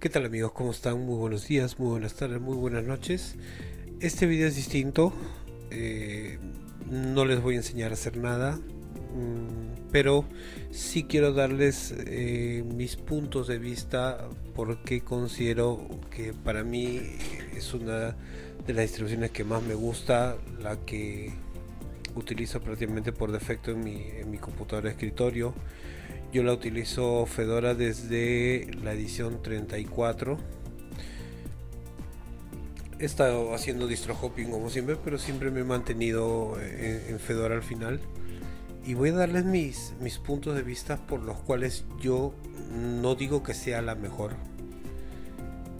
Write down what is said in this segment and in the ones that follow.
¿Qué tal amigos? ¿Cómo están? Muy buenos días, muy buenas tardes, muy buenas noches. Este video es distinto. eh, no les voy a enseñar a hacer nada. mm, Pero sí quiero darles eh, mis puntos de vista porque considero que para mí es una de las distribuciones que más me gusta, la que utilizo prácticamente por defecto en mi, en mi computadora de escritorio. Yo la utilizo Fedora desde la edición 34. He estado haciendo distro hopping como siempre, pero siempre me he mantenido en, en Fedora al final. Y voy a darles mis, mis puntos de vista por los cuales yo no digo que sea la mejor,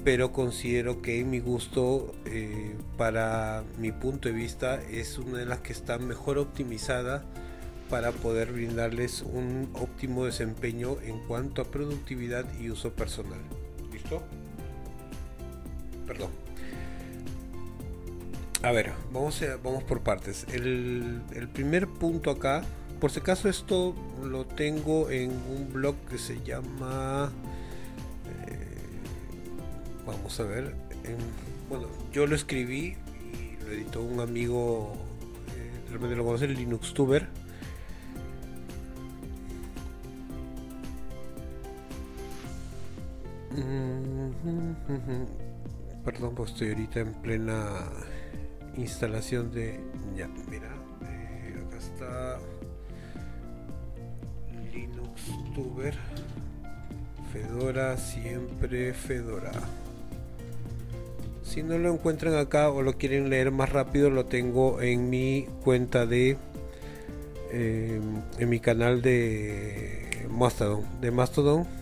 pero considero que mi gusto, eh, para mi punto de vista, es una de las que está mejor optimizada para poder brindarles un óptimo desempeño en cuanto a productividad y uso personal. ¿Listo? Perdón. A ver, vamos, a- vamos por partes. El, primer punto acá, por si acaso esto lo tengo en un blog que se llama... eh, vamos a ver. en- bueno, yo lo escribí y lo editó un amigo, eh, de repente lo conoce, LinuxTuber. Perdón, pues estoy ahorita en plena instalación de. Ya, mira, eh, acá está Linux Tuber, Fedora, siempre Fedora. Si no lo encuentran acá o lo quieren leer más rápido, lo tengo en mi cuenta de. eh, en mi canal de Mastodon. De Mastodon.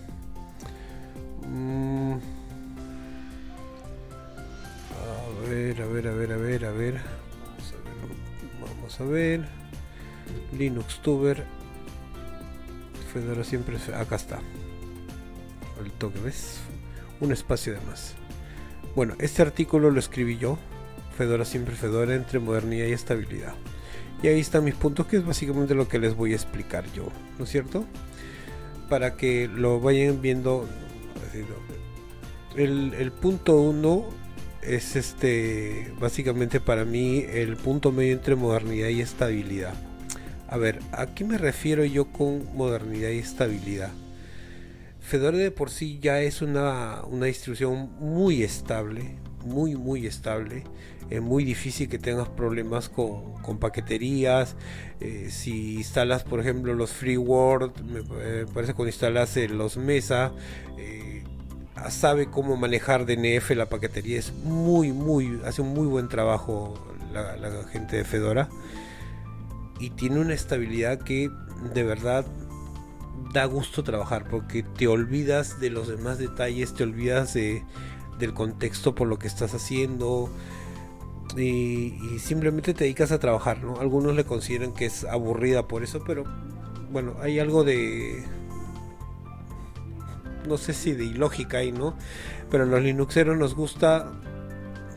Mm. A ver, a ver, a ver, a ver, a ver. Vamos a ver. Vamos. Linux Tuber. Fedora siempre. Acá está. El toque, ¿ves? Un espacio de más. Bueno, este artículo lo escribí yo. Fedora siempre Fedora entre modernidad y estabilidad. Y ahí están mis puntos, que es básicamente lo que les voy a explicar yo, ¿no es cierto? Para que lo vayan viendo. El, punto uno es este, básicamente para mí, el punto medio entre modernidad y estabilidad. A ver, ¿a qué me refiero yo con modernidad y estabilidad? Fedora de por sí ya es una, una distribución muy estable, muy muy estable. Es muy difícil que tengas problemas con, con paqueterías. Eh, si instalas, por ejemplo, los FreeWord, me eh, parece que cuando instalas eh, los Mesa, sabe cómo manejar DNF la paquetería. Es muy, muy, hace un muy buen trabajo la, gente de Fedora. Y tiene una estabilidad que de verdad da gusto trabajar porque te olvidas de los demás detalles, te olvidas de, del contexto por lo que estás haciendo y, y simplemente te dedicas a trabajar, ¿no? Algunos le consideran que es aburrida por eso, pero bueno, hay algo de no sé si de ilógica ahí, ¿no? Pero a los linuxeros nos gusta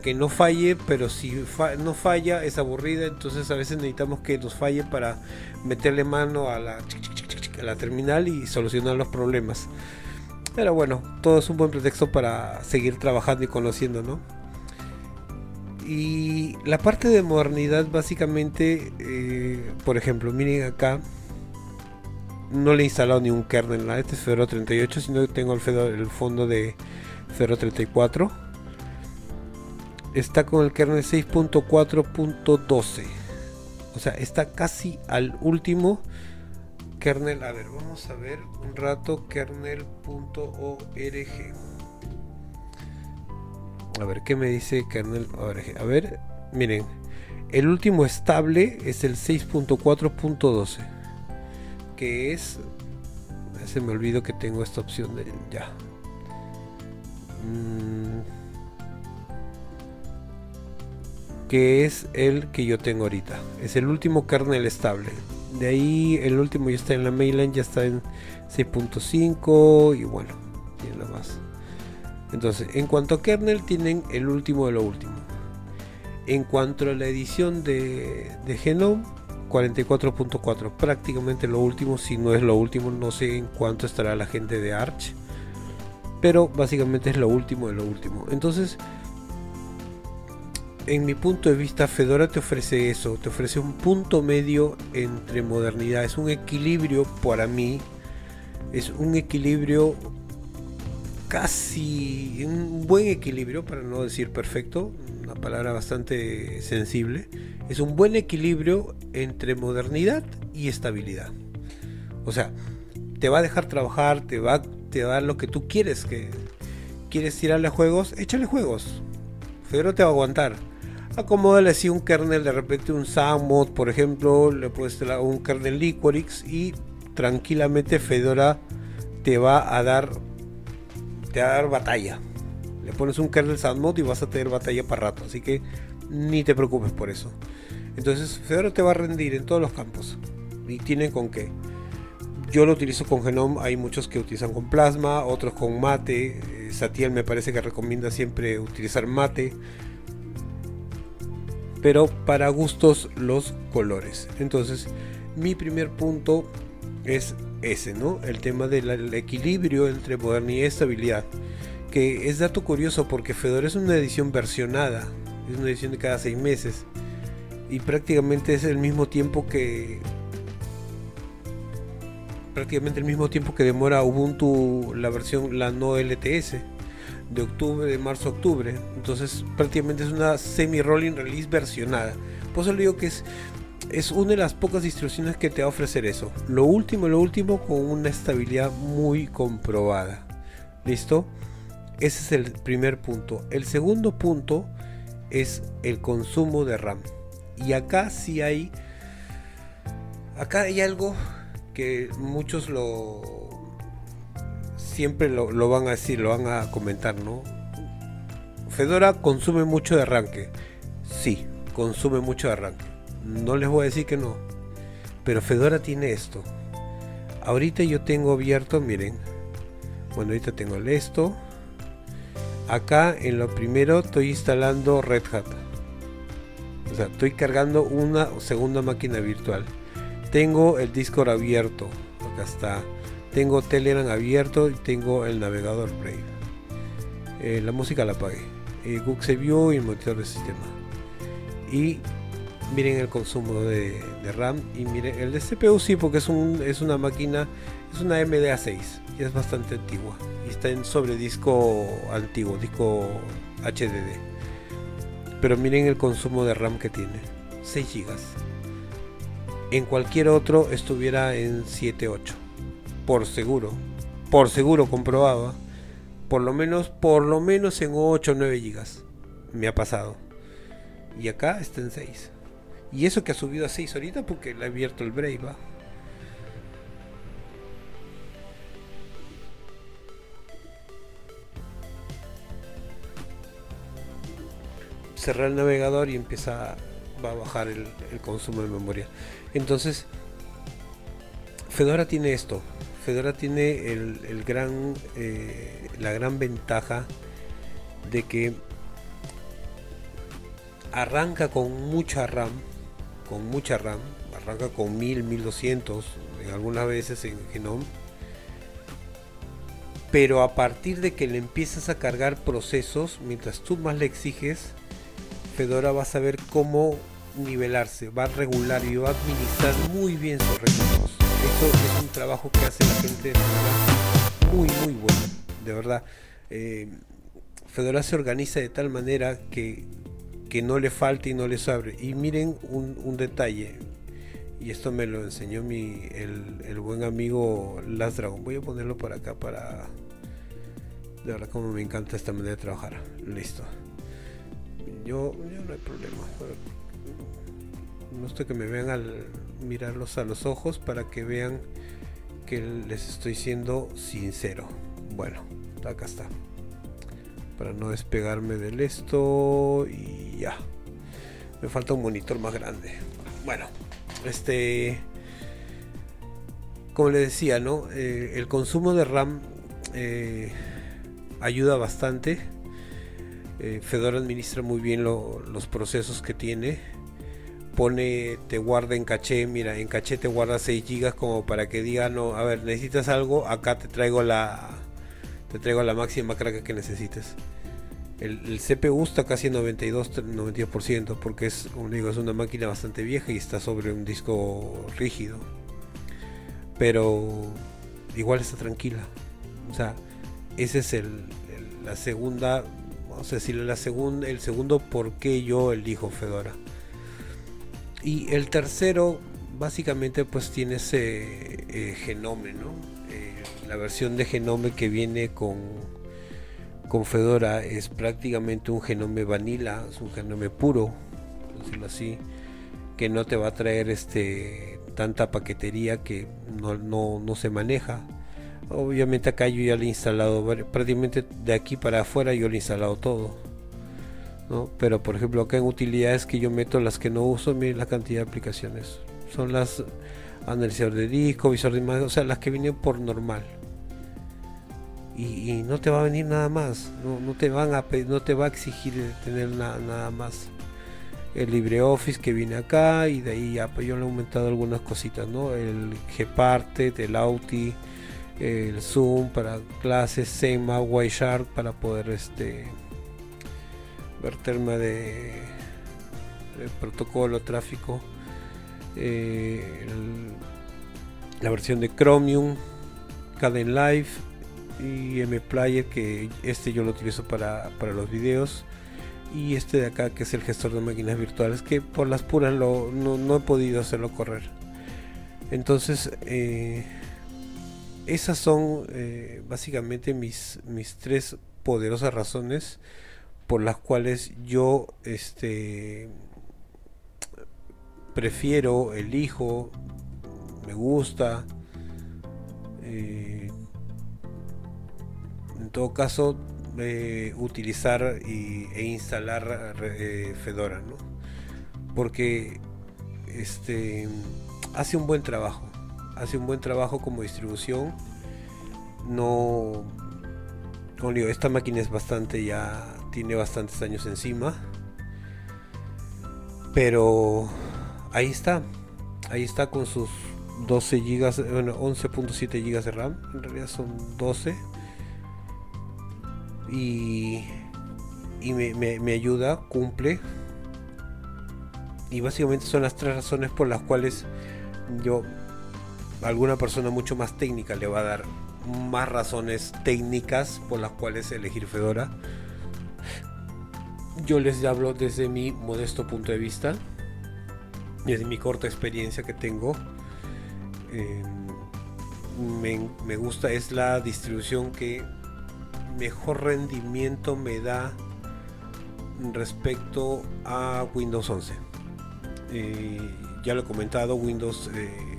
que no falle, pero si no falla es aburrida, entonces a veces necesitamos que nos falle para meterle mano a la, a la terminal y solucionar los problemas. Pero bueno, todo es un buen pretexto para seguir trabajando y conociendo, ¿no? Y la parte de modernidad básicamente, eh, por ejemplo, miren acá, no le he instalado ni un kernel a este es Fedora 38, sino que tengo el, el fondo de Fedora 34 está con el kernel 6.4.12 o sea está casi al último kernel. A ver vamos a ver un rato kernel.org a ver qué me dice kernel.org a ver miren el último estable es el 6.4.12 que es se me olvidó que tengo esta opción de ya Mm, que es el que yo tengo ahorita. Es el último kernel estable. De ahí el último ya está en la mainland, ya está en 6.5 y bueno, y lo más. Entonces, en cuanto a kernel, tienen el último de lo último. En cuanto a la edición de, de Genome, 44.4, prácticamente lo último, si no es lo último, no sé en cuánto estará la gente de Arch. pero básicamente es lo último de lo último. Entonces, en mi punto de vista, Fedora te ofrece eso, te ofrece un punto medio entre modernidad, es un equilibrio para mí, es un equilibrio casi, un buen equilibrio, para no decir perfecto, una palabra bastante sensible, es un buen equilibrio entre modernidad y estabilidad. O sea, te va a dejar trabajar, te va, te va a dar lo que tú quieres, que quieres tirarle juegos, échale juegos. Fedora te va a aguantar acomódale así un kernel, de repente un SAMOD, por ejemplo, le puedes un kernel Liquorix y tranquilamente Fedora te va a dar te va a dar batalla. Le pones un kernel SAMOD y vas a tener batalla para rato, así que ni te preocupes por eso. Entonces Fedora te va a rendir en todos los campos y tienen con qué. Yo lo utilizo con Genome, hay muchos que utilizan con Plasma, otros con Mate. Eh, Satiel me parece que recomienda siempre utilizar Mate pero para gustos los colores. Entonces, mi primer punto es ese, ¿no? El tema del equilibrio entre modernidad y estabilidad. Que es dato curioso porque Fedora es una edición versionada, es una edición de cada seis meses. Y prácticamente es el mismo tiempo que. Prácticamente el mismo tiempo que demora Ubuntu la versión, la no LTS de octubre, de marzo a octubre. Entonces prácticamente es una semi-rolling release versionada. Por eso le digo que es, es una de las pocas distribuciones que te va a ofrecer eso. Lo último, lo último con una estabilidad muy comprobada. ¿Listo? Ese es el primer punto. El segundo punto es el consumo de RAM. Y acá sí hay... Acá hay algo que muchos lo siempre lo, van a decir, lo van a comentar, ¿no? Fedora consume mucho de arranque. Sí, consume mucho de arranque. No les voy a decir que no. Pero Fedora tiene esto. Ahorita yo tengo abierto, miren. Bueno, ahorita tengo esto. Acá en lo primero estoy instalando Red Hat. O sea, estoy cargando una segunda máquina virtual. Tengo el Discord abierto. Acá está tengo Telegram abierto y tengo el navegador Brave. Eh, la música la apagué. Eh, Google View y el monitor de sistema. Y miren el consumo de, RAM y miren el de CPU sí porque es, es una máquina, es una MDA6 y es bastante antigua y está en sobre disco antiguo, disco HDD. Pero miren el consumo de RAM que tiene, 6 GB. En cualquier otro estuviera en 7, 8 por seguro, por seguro comprobado, por lo menos, por lo menos en 8 o 9 gigas. Me ha pasado. Y acá está en 6. Y eso que ha subido a 6 ahorita porque le ha abierto el Brave. Cerrar el navegador y empieza a bajar el, el consumo de memoria. Entonces, Fedora tiene esto. Fedora tiene el, gran, eh, la gran ventaja de que arranca con mucha RAM, con mucha RAM, arranca con 1000, 1200, en algunas veces en Genome, pero a partir de que le empiezas a cargar procesos, mientras tú más le exiges, Fedora va a saber cómo nivelarse, va a regular y va a administrar muy bien sus recursos. Eso es un trabajo que hace la gente de Fedora muy, muy bueno, de verdad. Eh, Fedora se organiza de tal manera que, que, no le falte y no le sobre. Y miren un, detalle, y esto me lo enseñó mi, el, buen amigo Last Dragon. Voy a ponerlo por acá para... De verdad como me encanta esta manera de trabajar. Listo. Yo, no hay problema no estoy que me vean al mirarlos a los ojos para que vean que les estoy siendo sincero. Bueno, acá está. Para no despegarme del esto y ya. Me falta un monitor más grande. Bueno, este... Como les decía, ¿no? Eh, el consumo de RAM eh, ayuda bastante. Eh, Fedora administra muy bien los procesos que tiene pone, te guarda en caché, mira, en caché te guarda 6 gigas como para que diga, no, a ver, necesitas algo, acá te traigo la te traigo la máxima carga que necesites. El, CPU está casi 92-92% porque es, digo, es una máquina bastante vieja y está sobre un disco rígido. Pero igual está tranquila. O sea, ese es el, la segunda, vamos a decirle, la segunda, el segundo por qué yo elijo Fedora. Y el tercero, básicamente, pues tiene ese eh, Genome, ¿no? Eh, la versión de Genome que viene con con Fedora es prácticamente un genome vanilla, es un genome puro, decirlo así, que no te va a traer este tanta paquetería que no, se maneja. Obviamente acá yo ya le he instalado prácticamente de aquí para afuera yo le he instalado todo. Pero por ejemplo acá en utilidades que yo meto las que no uso, miren la cantidad de aplicaciones. Son las analizador de disco, visor de imagen, o sea, las que vienen por normal y, no te va a venir nada más, no, te van a no te va a exigir tener nada más. El LibreOffice que viene acá y de ahí ya pues yo le he aumentado algunas cositas, ¿no? El Gparted, el Auti, el Zoom para clases, SEMA, Wireshark para poder este ver tema de, protocolo, tráfico, eh, la versión de Chromium, Caden Live, y MPlayer que este yo lo utilizo para, los videos. Y este de acá que es el gestor de máquinas virtuales que por las puras lo, no, he podido hacerlo correr. Entonces eh, esas son eh, básicamente mis, mis tres poderosas razones por las cuales yo este prefiero elijo me gusta eh, en todo caso eh, utilizar e instalar Fedora, ¿no? Porque este hace un buen trabajo, hace un buen trabajo como distribución. No, como esta máquina es bastante ya tiene bastantes años encima, pero ahí está, ahí está con sus 12 GB, bueno, 11.7 GB de RAM, en realidad son 12 y, me, ayuda, cumple. Y básicamente son las tres razones por las cuales yo, alguna persona mucho más técnica le va a dar más razones técnicas por las cuales elegir Fedora. Yo les hablo desde mi modesto punto de vista, desde mi corta experiencia que tengo. Me, me, gusta, es la distribución que mejor rendimiento me da respecto a Windows 11. Eh, ya lo he comentado, Windows eh,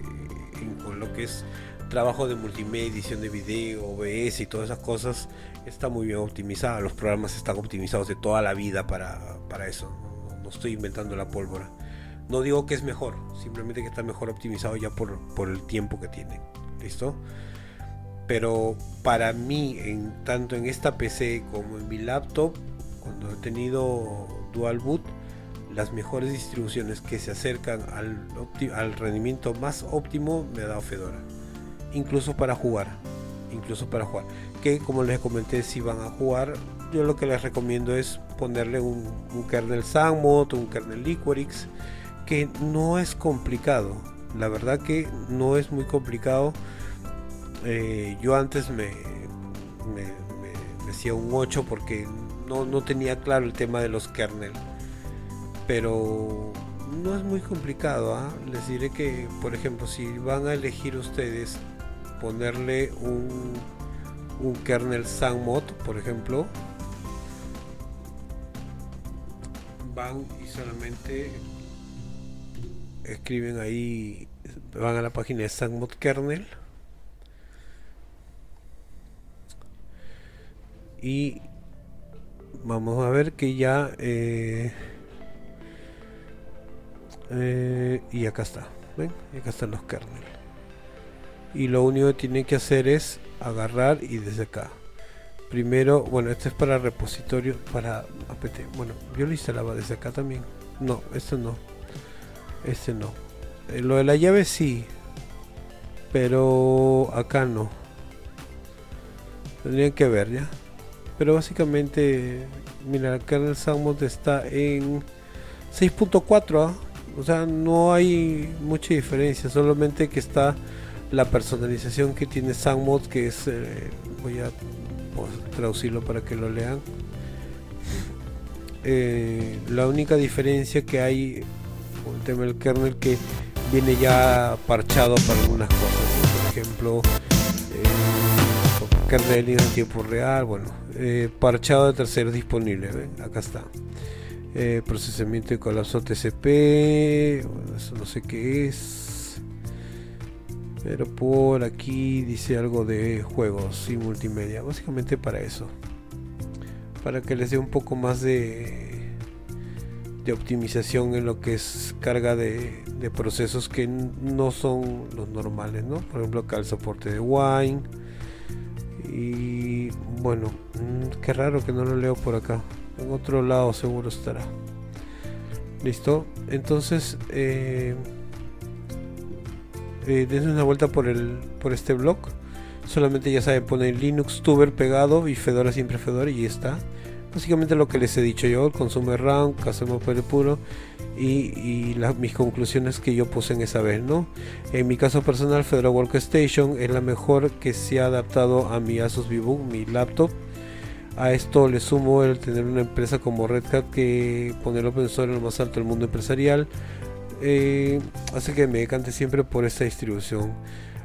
con lo que es trabajo de multimedia, edición de video, OBS y todas esas cosas está muy bien optimizada. Los programas están optimizados de toda la vida para, eso. No, estoy inventando la pólvora. No digo que es mejor, simplemente que está mejor optimizado ya por, por el tiempo que tiene. ¿Listo? pero para mí, en, tanto en esta PC como en mi laptop, cuando he tenido dual boot, las mejores distribuciones que se acercan al, rendimiento más óptimo me ha dado Fedora. Incluso para jugar. Incluso para jugar. Que como les comenté, si van a jugar, yo lo que les recomiendo es ponerle un, un kernel SandMod, un kernel Liquorix, que no es complicado. La verdad que no es muy complicado eh, yo antes me, me, decía un 8 porque no, tenía claro el tema de los kernel. Pero no es muy complicado. ¿ah? Les diré que, por ejemplo, si van a elegir ustedes ponerle un, un kernel SANMOD, por ejemplo, van y solamente escriben ahí, van a la página de SANMOD kernel y vamos a ver que ya eh, eh, y acá está ven y acá están los kernels y lo único que tiene que hacer es agarrar y desde acá primero bueno este es para repositorio para apt bueno yo lo instalaba desde acá también no este no este no eh, lo de la llave sí pero acá no Tendrían que ver ya. Pero básicamente, mira, el kernel SandMod está en 6.4. ¿ah? O sea, no hay mucha diferencia. Solamente que está la personalización que tiene SandMod, que es... Eh, voy a traducirlo para que lo lean. Eh, la única diferencia que hay con el tema del kernel que viene ya parchado para algunas cosas. Por ejemplo, kernel en tiempo real, bueno, eh, parchado de terceros disponible, acá está. Eh, procesamiento de colapso TCP, eso no sé qué es. Pero por aquí dice algo de juegos y multimedia, básicamente para eso. Para que les dé un poco más de de optimización en lo que es carga de, procesos que no son los normales, ¿no? Por ejemplo, acá el soporte de Wine. Y bueno, mm, qué raro que no lo leo por acá. En otro lado seguro estará. Listo. Entonces, eh, eh, dense una vuelta por el por este blog. Solamente ya saben, ponen Linux Tuber pegado y Fedora siempre Fedora y ya está básicamente lo que les he dicho yo, el consumo de RAM, caso puro y, mis conclusiones que yo puse en esa vez, ¿no? En mi caso personal, Fedora Workstation es la mejor que se ha adaptado a mi Asus VivoBook, mi laptop. A esto le sumo el tener una empresa como Red Hat que poner open source en lo más alto del mundo empresarial. Eh, hace que me decante siempre por esta distribución.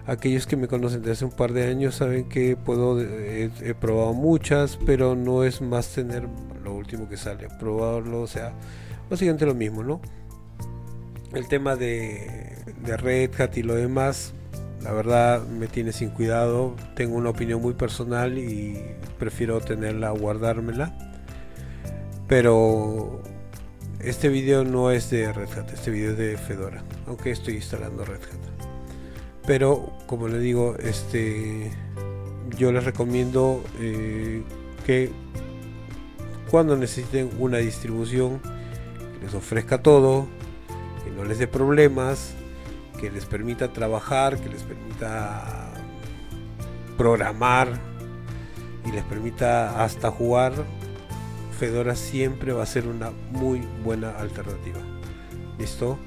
Aquellos que me conocen desde hace un par de años saben que puedo he, probado muchas, pero no es más tener lo último que sale, probarlo, o sea, básicamente lo mismo, ¿no? El tema de, de Red Hat y lo demás, la verdad me tiene sin cuidado. Tengo una opinión muy personal y prefiero tenerla, guardármela. Pero este video no es de Red Hat, este video es de Fedora, aunque estoy instalando Red Hat pero como le digo este yo les recomiendo eh, que cuando necesiten una distribución que les ofrezca todo que no les dé problemas que les permita trabajar que les permita programar y les permita hasta jugar Fedora siempre va a ser una muy buena alternativa listo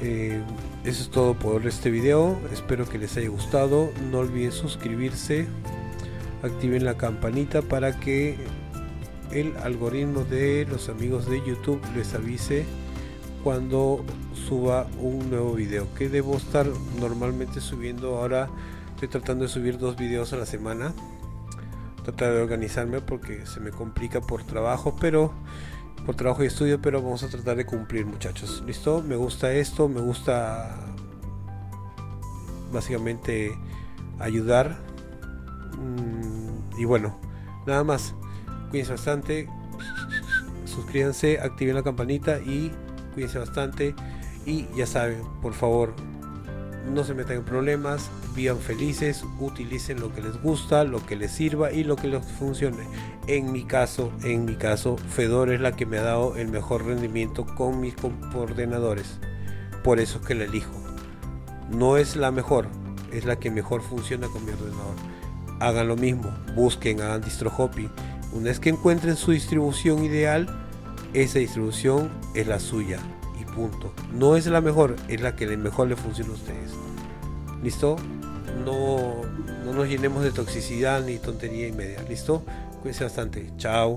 eh, eso es todo por este video. Espero que les haya gustado. No olviden suscribirse. Activen la campanita para que el algoritmo de los amigos de YouTube les avise cuando suba un nuevo video. Que debo estar normalmente subiendo ahora. Estoy tratando de subir dos videos a la semana. Tratar de organizarme porque se me complica por trabajo, pero por trabajo y estudio, pero vamos a tratar de cumplir, muchachos. ¿Listo? Me gusta esto, me gusta básicamente ayudar. Mm, y bueno, nada más. Cuídense bastante. Suscríbanse, activen la campanita y cuídense bastante. Y ya saben, por favor, no se metan en problemas, vivan felices, utilicen lo que les gusta, lo que les sirva y lo que les funcione. En mi caso, en mi caso, Fedora es la que me ha dado el mejor rendimiento con mis ordenadores. Por eso es que la elijo. No es la mejor, es la que mejor funciona con mi ordenador. Hagan lo mismo, busquen, hagan distro hopping. Una vez que encuentren su distribución ideal, esa distribución es la suya punto. No es la mejor, es la que mejor le funciona a ustedes. ¿Listo? No, no nos llenemos de toxicidad ni tontería y. ¿Listo? Cuídense bastante. Chao.